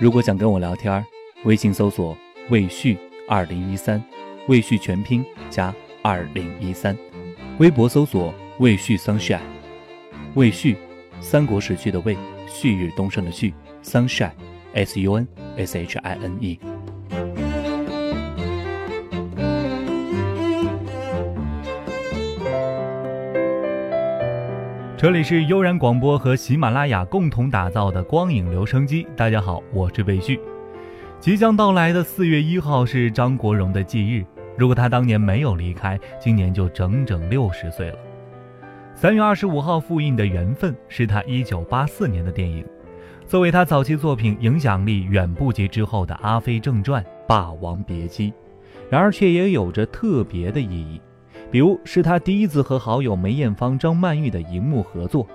如果想跟我聊天，微信搜索“魏旭二零一三”，魏旭全拼加二零一三，微博搜索“魏旭 sunshine”，魏旭，三国时期的魏，旭日东升的旭，sunshine，s u n s h i n e。这里是悠然广播和喜马拉雅共同打造的光影留声机。大家好，我是魏旭。即将到来的四月一号是张国荣的忌日。如果他当年没有离开，今年就整整六十岁了。三月二十五号复映的《缘分》是他一九八四年的电影，作为他早期作品，影响力远不及之后的《阿飞正传》《霸王别姬》，然而却也有着特别的意义。比如是他第一次和好友梅艳芳、张曼玉的荧幕合作，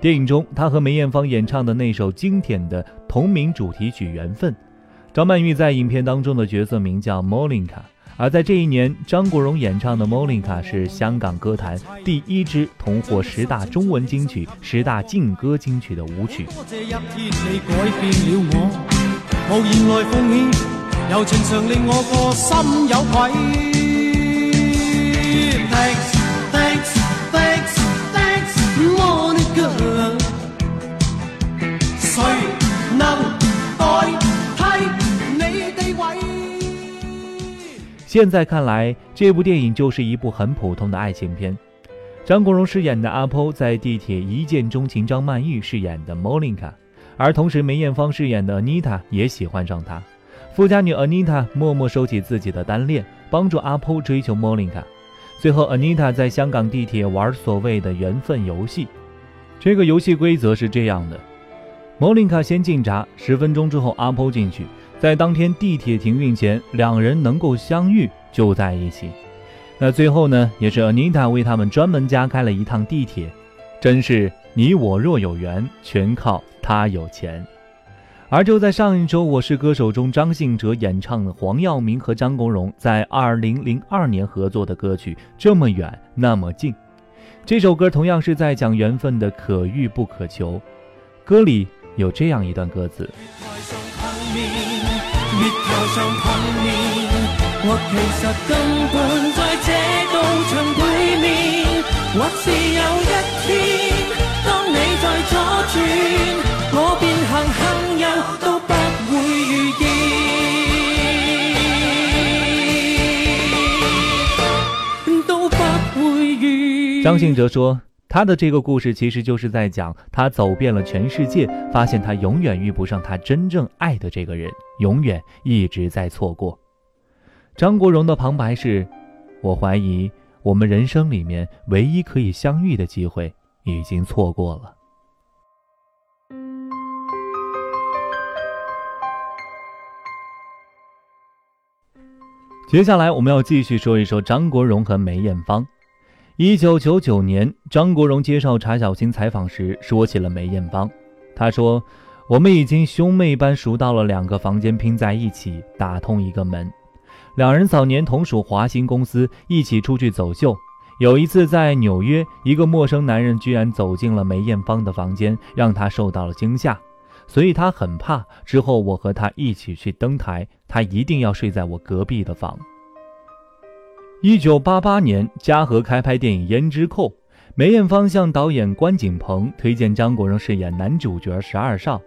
电影中他和梅艳芳演唱的那首经典的同名主题曲《缘分》。张曼玉在影片当中的角色名叫 Molinka，而在这一年，张国荣演唱的 Molinka 是香港歌坛第一支同获十大中文金曲、十大劲歌金曲的舞曲。现在看来，这部电影就是一部很普通的爱情片。张国荣饰演的阿波在地铁一见钟情张曼玉饰演的 Molinka，而同时梅艳芳饰演的 Anita 也喜欢上他。富家女 Anita 默默收起自己的单恋，帮助阿波追求 Molinka。最后，Anita 在香港地铁玩所谓的缘分游戏。这个游戏规则是这样的：Molina 先进闸，十分钟之后阿波进去。在当天地铁停运前，两人能够相遇就在一起。那最后呢，也是 Anita 为他们专门加开了一趟地铁。真是你我若有缘，全靠他有钱。而就在上一周，《我是歌手》中张信哲演唱的黄耀明和张国荣在2002年合作的歌曲《这么远那么近》，这首歌同样是在讲缘分的可遇不可求。歌里有这样一段歌词。月台上碰面，或其实根本在这道墙对面，或是有一天，当你在左转，我便行张信哲说。他的这个故事其实就是在讲他走遍了全世界，发现他永远遇不上他真正爱的这个人，永远一直在错过。张国荣的旁白是：“我怀疑我们人生里面唯一可以相遇的机会已经错过了。”接下来我们要继续说一说张国荣和梅艳芳。一九九九年，张国荣接受查小青采访时说起了梅艳芳。他说：“我们已经兄妹般熟到了两个房间拼在一起，打通一个门。两人早年同属华兴公司，一起出去走秀。有一次在纽约，一个陌生男人居然走进了梅艳芳的房间，让他受到了惊吓，所以他很怕。之后我和他一起去登台，他一定要睡在我隔壁的房。”一九八八年，嘉禾开拍电影《胭脂扣》，梅艳芳向导演关锦鹏推荐张国荣饰演男主角十二少，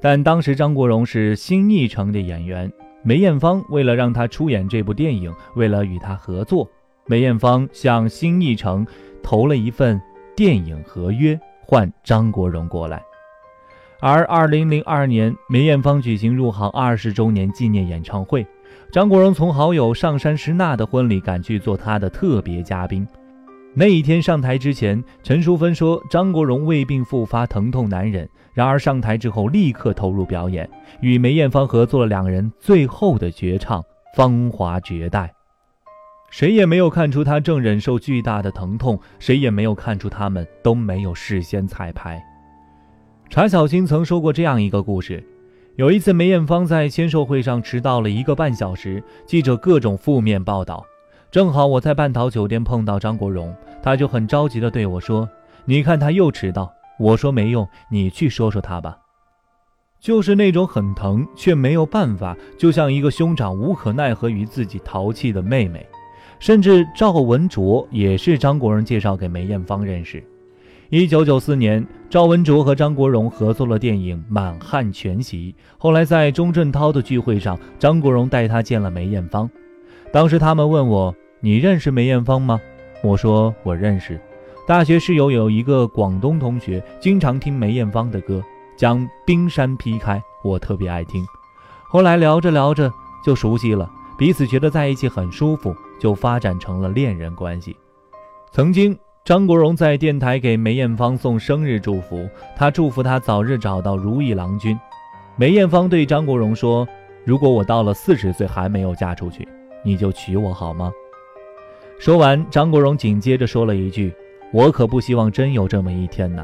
但当时张国荣是新艺城的演员，梅艳芳为了让他出演这部电影，为了与他合作，梅艳芳向新艺城投了一份电影合约，换张国荣过来。而二零零二年，梅艳芳举行入行二十周年纪念演唱会。张国荣从好友上山诗娜的婚礼赶去做他的特别嘉宾。那一天上台之前，陈淑芬说张国荣胃病复发，疼痛难忍。然而上台之后立刻投入表演，与梅艳芳合作了两人最后的绝唱《芳华绝代》。谁也没有看出他正忍受巨大的疼痛，谁也没有看出他们都没有事先彩排。查小青曾说过这样一个故事。有一次，梅艳芳在签售会上迟到了一个半小时，记者各种负面报道。正好我在半岛酒店碰到张国荣，他就很着急地对我说：“你看他又迟到。”我说：“没用，你去说说他吧。”就是那种很疼却没有办法，就像一个兄长无可奈何于自己淘气的妹妹。甚至赵文卓也是张国荣介绍给梅艳芳认识。一九九四年，赵文卓和张国荣合作了电影《满汉全席》。后来在钟镇涛的聚会上，张国荣带他见了梅艳芳。当时他们问我：“你认识梅艳芳吗？”我说：“我认识。大学室友有一个广东同学，经常听梅艳芳的歌。”将冰山劈开，我特别爱听。后来聊着聊着就熟悉了，彼此觉得在一起很舒服，就发展成了恋人关系。曾经，张国荣在电台给梅艳芳送生日祝福，他祝福她早日找到如意郎君。梅艳芳对张国荣说：“如果我到了四十岁还没有嫁出去，你就娶我好吗？”说完，张国荣紧接着说了一句：“我可不希望真有这么一天呢。”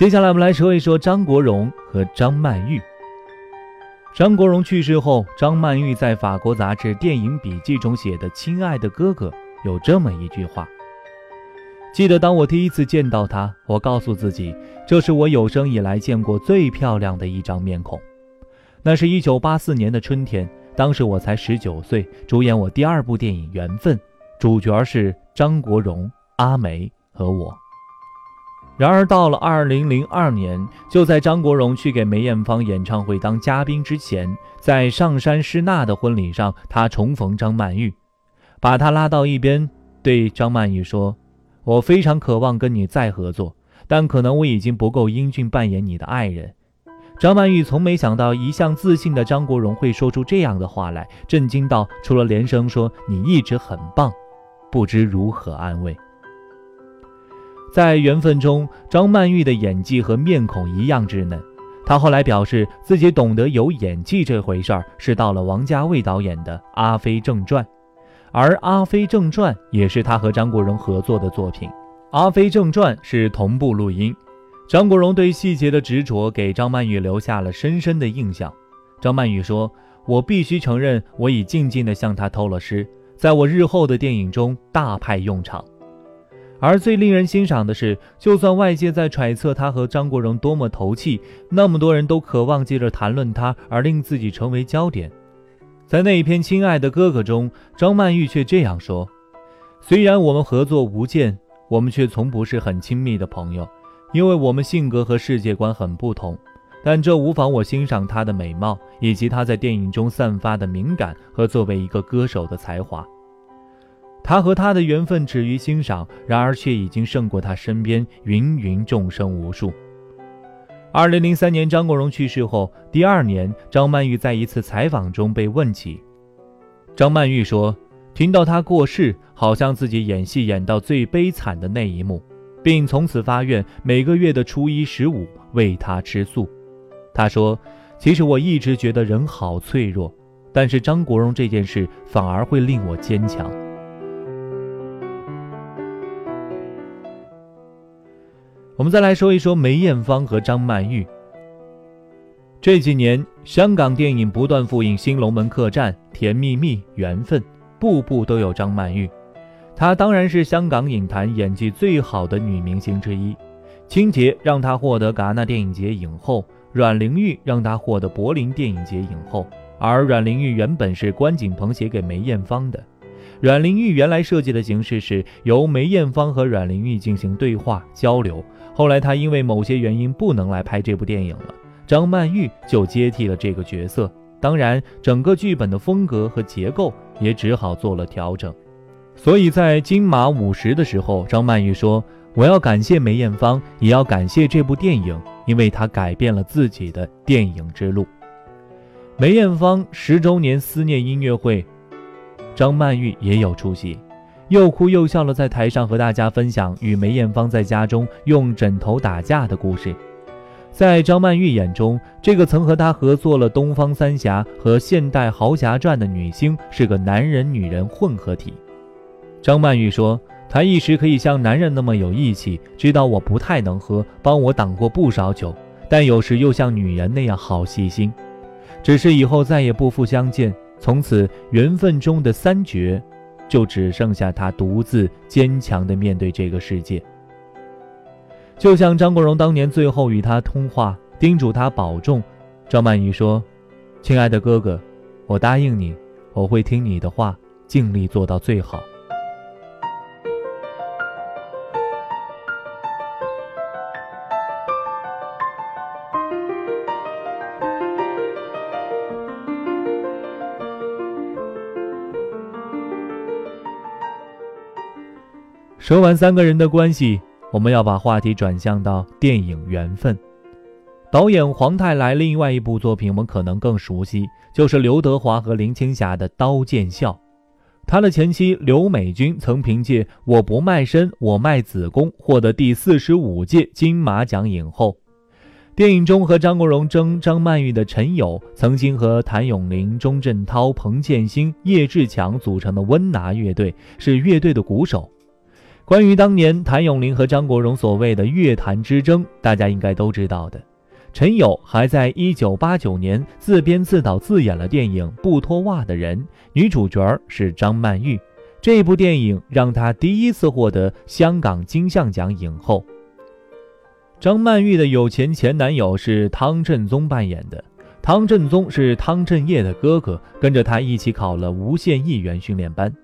接下来我们来说一说张国荣和张曼玉。张国荣去世后，张曼玉在法国杂志《电影笔记》中写的《亲爱的哥哥》有这么一句话：“记得当我第一次见到他，我告诉自己，这是我有生以来见过最漂亮的一张面孔。那是一九八四年的春天，当时我才十九岁，主演我第二部电影《缘分》，主角是张国荣、阿梅和我。”然而，到了二零零二年，就在张国荣去给梅艳芳演唱会当嘉宾之前，在上山诗娜的婚礼上，他重逢张曼玉，把她拉到一边，对张曼玉说：“我非常渴望跟你再合作，但可能我已经不够英俊扮演你的爱人。”张曼玉从没想到，一向自信的张国荣会说出这样的话来，震惊到除了连声说“你一直很棒”，不知如何安慰。在缘分中，张曼玉的演技和面孔一样稚嫩。她后来表示，自己懂得有演技这回事儿，是到了王家卫导演的《阿飞正传》，而《阿飞正传》也是她和张国荣合作的作品。《阿飞正传》是同步录音，张国荣对细节的执着给张曼玉留下了深深的印象。张曼玉说：“我必须承认，我已静静地向他偷了师，在我日后的电影中大派用场。”而最令人欣赏的是，就算外界在揣测他和张国荣多么投契，那么多人都渴望借着谈论他而令自己成为焦点。在那一篇《亲爱的哥哥》中，张曼玉却这样说：“虽然我们合作无间，我们却从不是很亲密的朋友，因为我们性格和世界观很不同。但这无妨我欣赏她的美貌，以及她在电影中散发的敏感和作为一个歌手的才华。”他和他的缘分止于欣赏，然而却已经胜过他身边芸芸众生无数。二零零三年，张国荣去世后，第二年，张曼玉在一次采访中被问起，张曼玉说：“听到他过世，好像自己演戏演到最悲惨的那一幕，并从此发愿每个月的初一、十五为他吃素。”他说：“其实我一直觉得人好脆弱，但是张国荣这件事反而会令我坚强。”我们再来说一说梅艳芳和张曼玉。这几年，香港电影不断复映《新龙门客栈》《甜蜜蜜》《缘分》，部部都有张曼玉。她当然是香港影坛演技最好的女明星之一。清洁让她获得戛纳电影节影后，阮玲玉让她获得柏林电影节影后。而阮玲玉原本是关锦鹏写给梅艳芳的。阮玲玉原来设计的形式是由梅艳芳和阮玲玉进行对话交流。后来他因为某些原因不能来拍这部电影了，张曼玉就接替了这个角色。当然，整个剧本的风格和结构也只好做了调整。所以在金马五十的时候，张曼玉说：“我要感谢梅艳芳，也要感谢这部电影，因为它改变了自己的电影之路。”梅艳芳十周年思念音乐会，张曼玉也有出席。又哭又笑的在台上和大家分享与梅艳芳在家中用枕头打架的故事。在张曼玉眼中，这个曾和她合作了《东方三侠》和《现代豪侠传》的女星是个男人女人混合体。张曼玉说：“她一时可以像男人那么有义气，知道我不太能喝，帮我挡过不少酒；但有时又像女人那样好细心。只是以后再也不复相见，从此缘分中的三绝，就只剩下他独自坚强的面对这个世界。就像张国荣当年最后与他通话，叮嘱他保重，赵曼玉说：“亲爱的哥哥，我答应你，我会听你的话，尽力做到最好。”说完三个人的关系，我们要把话题转向到电影《缘分》。导演黄泰来另外一部作品，我们可能更熟悉，就是刘德华和林青霞的《刀剑笑》。他的前妻刘美君曾凭借《我不卖身，我卖子宫》获得第四十五届金马奖影后。电影中和张国荣争张曼玉的陈友，曾经和谭咏麟、钟镇涛、彭建新、叶志强组成的温拿乐队，是乐队的鼓手。关于当年谭咏麟和张国荣所谓的乐坛之争，大家应该都知道的。陈友还在1989年自编自导自演了电影《不脱袜的人》，女主角是张曼玉。这部电影让她第一次获得香港金像奖影后。张曼玉的有钱前男友是汤振宗扮演的，汤振宗是汤镇业的哥哥，跟着他一起考了无线艺员训练班。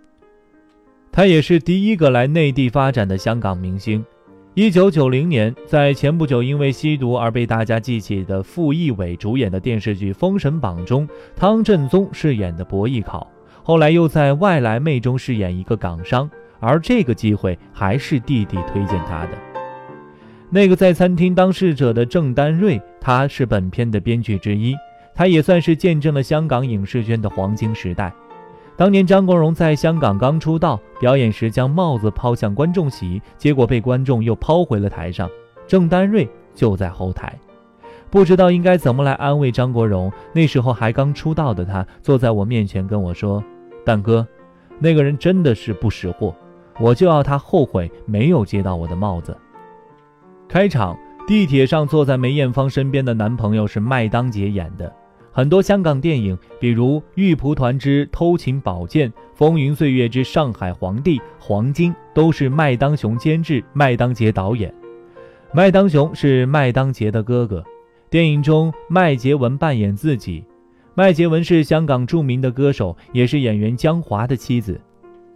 他也是第一个来内地发展的香港明星。一九九零年，在前不久因为吸毒而被大家记起的傅艺伟主演的电视剧《封神榜》中，汤镇宗饰演的博弈考，后来又在《外来妹》中饰演一个港商，而这个机会还是弟弟推荐他的。那个在餐厅当侍者的郑丹瑞，他是本片的编剧之一，他也算是见证了香港影视圈的黄金时代。当年张国荣在香港刚出道，表演时将帽子抛向观众席，结果被观众又抛回了台上。郑丹瑞就在后台，不知道应该怎么来安慰张国荣。那时候还刚出道的他，坐在我面前跟我说：“蛋哥，那个人真的是不识货，我就要他后悔没有接到我的帽子。”开场，地铁上坐在梅艳芳身边的男朋友是麦当杰演的。很多香港电影，比如《玉蒲团之偷情宝剑》《风云岁月之上海皇帝》《黄金》，都是麦当雄监制、麦当杰导演。麦当雄是麦当杰的哥哥。电影中，麦洁文扮演自己。麦洁文是香港著名的歌手，也是演员江华的妻子。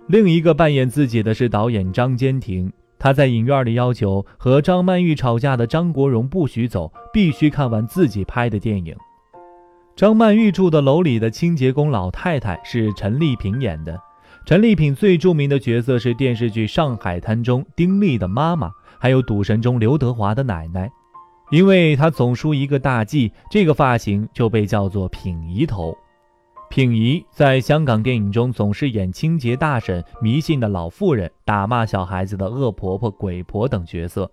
另一个扮演自己的是导演张坚庭。他在影院里要求和张曼玉吵架的张国荣不许走，必须看完自己拍的电影。张曼玉住的楼里的清洁工老太太是陈丽萍演的。陈丽萍最著名的角色是电视剧《上海滩》中丁力的妈妈，还有《赌神》中刘德华的奶奶。因为她总梳一个大髻，这个发型就被叫做“品姨头”。品姨在香港电影中总是演清洁大婶、迷信的老妇人、打骂小孩子的恶婆婆、鬼婆等角色。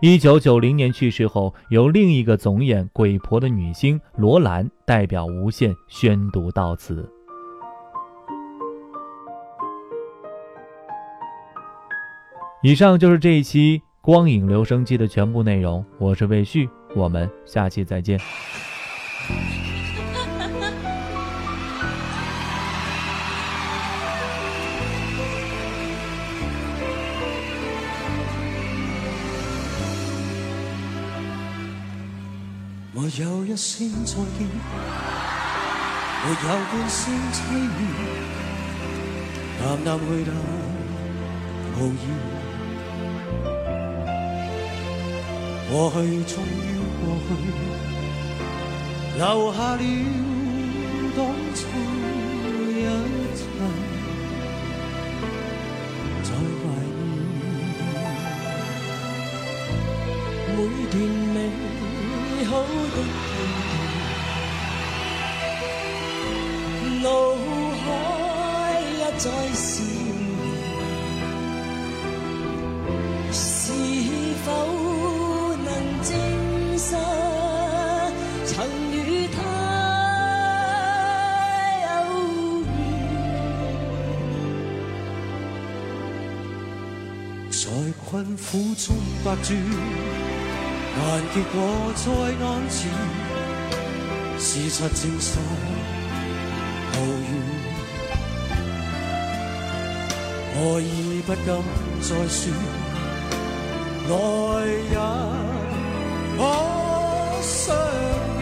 一九九零年去世后，由另一个总演鬼婆的女星罗兰代表无线宣读悼词。以上就是这一期光影留声机的全部内容，我是魏旭，我们下期再见。有一声再见，没有半声凄怨，淡淡去得无言。过去终于过去，留下了当初一切，在怀念每段。好的脑海一再闪现是否能证实曾与他有缘？在困苦中百转。但结果在眼前，事实证实无怨，爱已不敢再说，来也可伤。